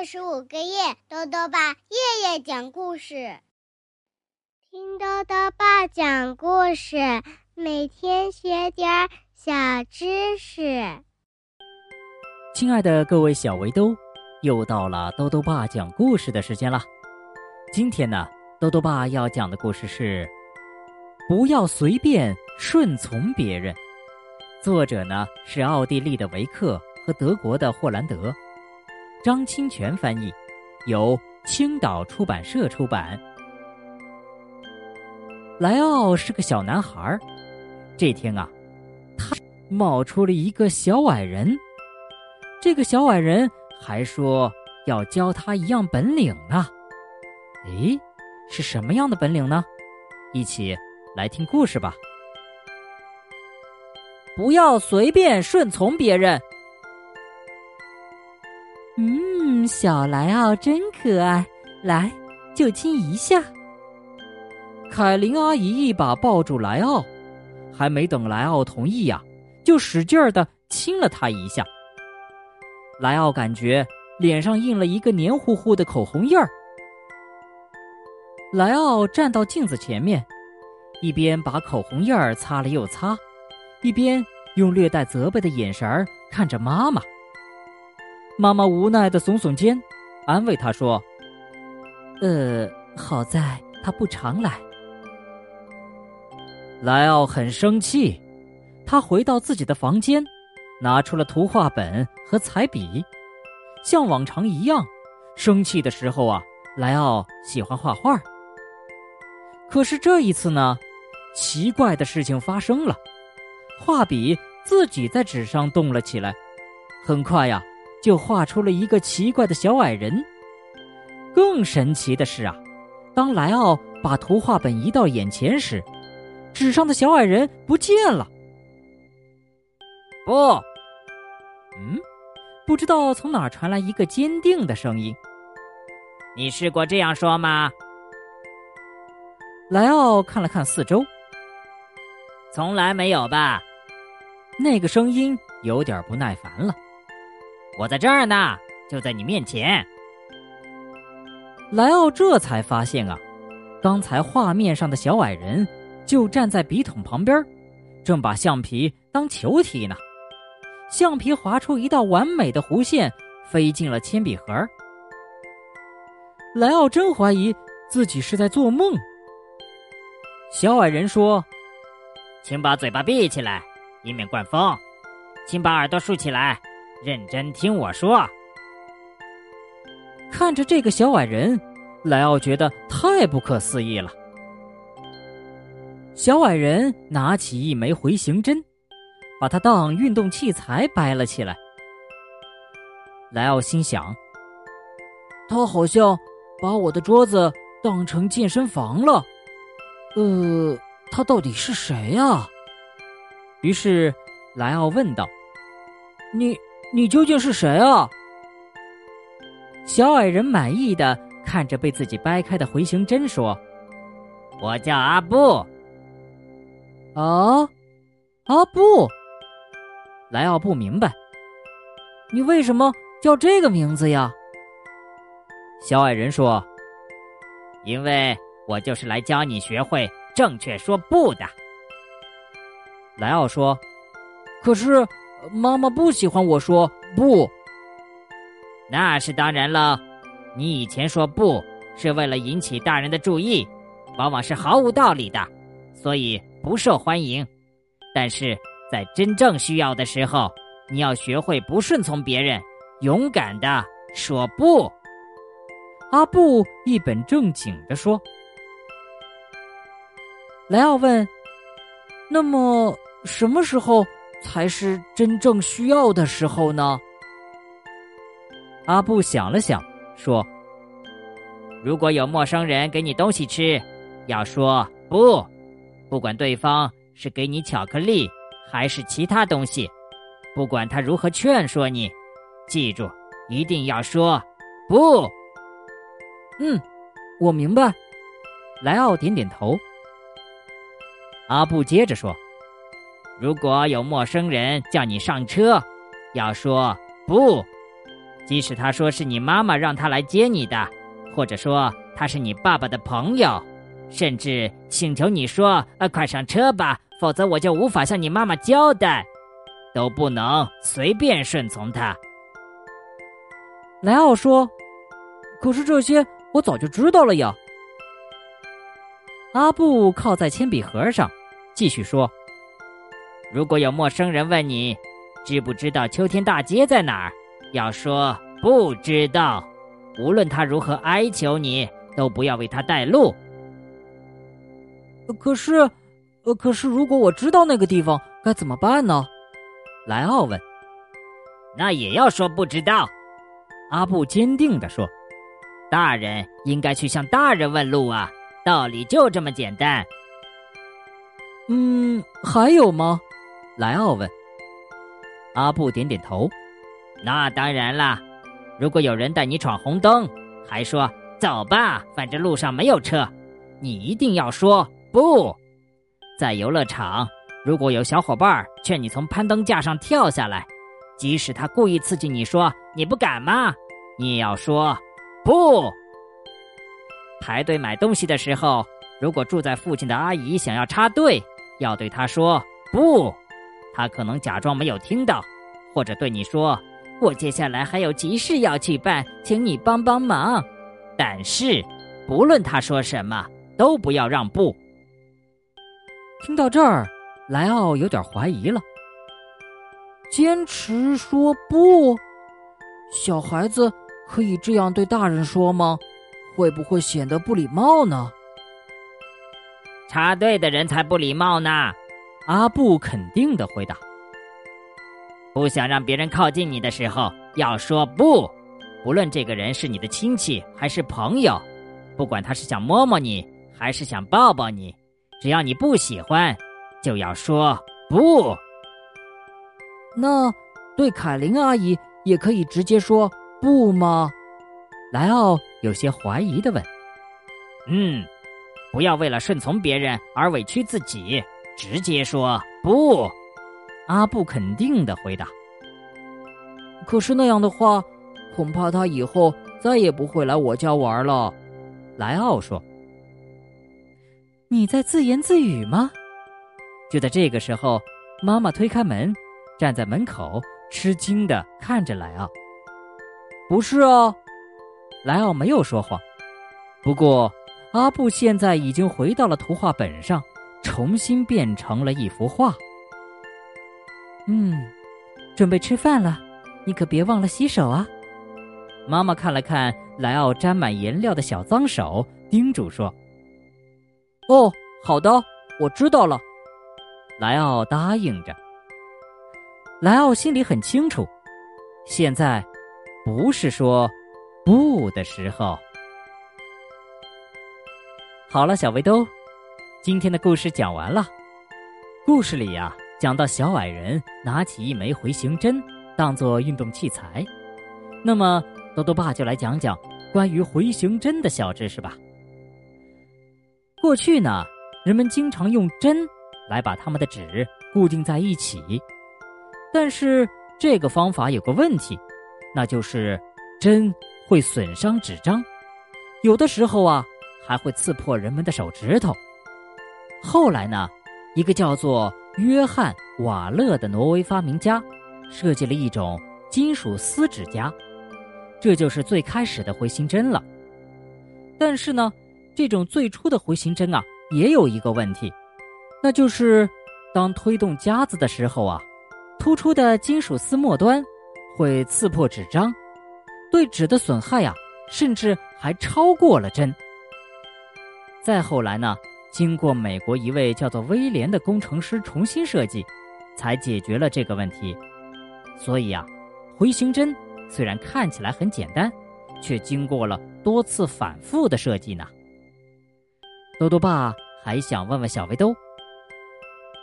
二十五个月，豆豆爸夜夜讲故事，听豆豆爸讲故事，每天学点小知识。亲爱的各位小围兜，又到了豆豆爸讲故事的时间了。今天呢，豆豆爸要讲的故事是：不要随便顺从别人。作者呢是奥地利的维克和德国的霍兰德。张清泉翻译，由青岛出版社出版。莱奥是个小男孩这天啊，他冒出了一个小矮人。这个小矮人还说要教他一样本领呢。诶，是什么样的本领呢？一起来听故事吧。不要随便顺从别人。小莱奥真可爱，来，就亲一下。凯琳阿姨一把抱住莱奥，还没等莱奥同意呀，就使劲儿的亲了他一下。莱奥感觉脸上印了一个黏糊糊的口红印儿。莱奥站到镜子前面，一边把口红印儿擦了又擦，一边用略带责备的眼神儿看着妈妈。妈妈无奈的耸耸肩，安慰他说：“呃，好在他不常来。”莱奥很生气，他回到自己的房间，拿出了图画本和彩笔，像往常一样。生气的时候啊，莱奥喜欢画画。可是这一次呢，奇怪的事情发生了，画笔自己在纸上动了起来，很快呀。就画出了一个奇怪的小矮人。更神奇的是啊，当莱奥把图画本移到眼前时，纸上的小矮人不见了。不，嗯，不知道从哪传来一个坚定的声音：“你试过这样说吗？”莱奥看了看四周，从来没有吧？那个声音有点不耐烦了。我在这儿呢，就在你面前。莱奥这才发现啊，刚才画面上的小矮人就站在笔筒旁边，正把橡皮当球踢呢。橡皮划出一道完美的弧线，飞进了铅笔盒。莱奥真怀疑自己是在做梦。小矮人说：“请把嘴巴闭起来，以免灌风；请把耳朵竖起来。”认真听我说。看着这个小矮人，莱奥觉得太不可思议了。小矮人拿起一枚回形针，把它当运动器材掰了起来。莱奥心想：他好像把我的桌子当成健身房了。呃，他到底是谁呀？于是，莱奥问道：“你？”你究竟是谁啊？小矮人满意的看着被自己掰开的回形针，说：“我叫阿布。”啊，阿布！莱奥不明白，你为什么叫这个名字呀？小矮人说：“因为我就是来教你学会正确说不的。”莱奥说：“可是。”妈妈不喜欢我说不，那是当然了。你以前说不是为了引起大人的注意，往往是毫无道理的，所以不受欢迎。但是在真正需要的时候，你要学会不顺从别人，勇敢的说不。阿布一本正经的说。莱奥问：“那么什么时候？”才是真正需要的时候呢。阿布想了想，说：“如果有陌生人给你东西吃，要说不，不管对方是给你巧克力还是其他东西，不管他如何劝说你，记住，一定要说不。”嗯，我明白。莱奥点点头。阿布接着说。如果有陌生人叫你上车，要说不，即使他说是你妈妈让他来接你的，或者说他是你爸爸的朋友，甚至请求你说：“呃，快上车吧，否则我就无法向你妈妈交代。”都不能随便顺从他。莱奥说：“可是这些我早就知道了呀。”阿布靠在铅笔盒上，继续说：“如果有陌生人问你，知不知道秋天大街在哪儿，要说不知道。无论他如何哀求你，都不要为他带路。”可是，呃，可是如果我知道那个地方，该怎么办呢？莱奥问：“那也要说不知道。”阿布坚定地说：“大人应该去向大人问路啊，道理就这么简单。”嗯，还有吗？莱奥问。阿布点点头：“那当然啦，如果有人带你闯红灯，还说走吧，反正路上没有车，你一定要说不。在游乐场。”如果有小伙伴劝你从攀登架上跳下来，即使他故意刺激你说你不敢吗？你也要说不。排队买东西的时候，如果住在附近的阿姨想要插队，要对她说不。她可能假装没有听到，或者对你说：“我接下来还有急事要去办，请你帮帮忙。”但是，不论他说什么，都不要让步。听到这儿。莱奥有点怀疑了。坚持说不，小孩子可以这样对大人说吗？会不会显得不礼貌呢？插队的人才不礼貌呢。阿布肯定的回答：“不想让别人靠近你的时候，要说不。不论这个人是你的亲戚还是朋友，不管他是想摸摸你还是想抱抱你，只要你不喜欢。”就要说不。那对凯琳阿姨也可以直接说不吗？莱奥有些怀疑的问。嗯，不要为了顺从别人而委屈自己，直接说不。阿布肯定的回答。可是那样的话，恐怕他以后再也不会来我家玩了。莱奥说。你在自言自语吗？就在这个时候，妈妈推开门，站在门口，吃惊的看着莱奥。不是啊，莱奥没有说谎。不过，阿布现在已经回到了图画本上，重新变成了一幅画。嗯，准备吃饭了，你可别忘了洗手啊。妈妈看了看莱奥沾满颜料的小脏手，叮嘱说：“哦，好的，我知道了。”莱奥答应着。莱奥心里很清楚，现在不是说不的时候。好了，小围兜，今天的故事讲完了。故事里呀，讲到小矮人拿起一枚回形针当做运动器材，那么多多爸就来讲讲关于回形针的小知识吧。过去呢，人们经常用针。来把他们的纸固定在一起，但是这个方法有个问题，那就是针会损伤纸张，有的时候啊还会刺破人们的手指头。后来呢，一个叫做约翰·瓦勒的挪威发明家设计了一种金属丝指夹，这就是最开始的回形针了。但是呢，这种最初的回形针啊也有一个问题。那就是，当推动夹子的时候啊，突出的金属丝末端会刺破纸张，对纸的损害呀，甚至还超过了针。再后来呢，经过美国一位叫做威廉的工程师重新设计，才解决了这个问题。所以啊，回形针虽然看起来很简单，却经过了多次反复的设计呢。多多爸还想问问小围兜。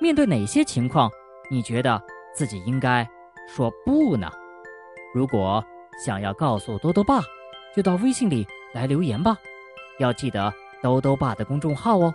面对哪些情况，你觉得自己应该说不呢？如果想要告诉多多爸，就到微信里来留言吧。要记得兜兜爸的公众号哦，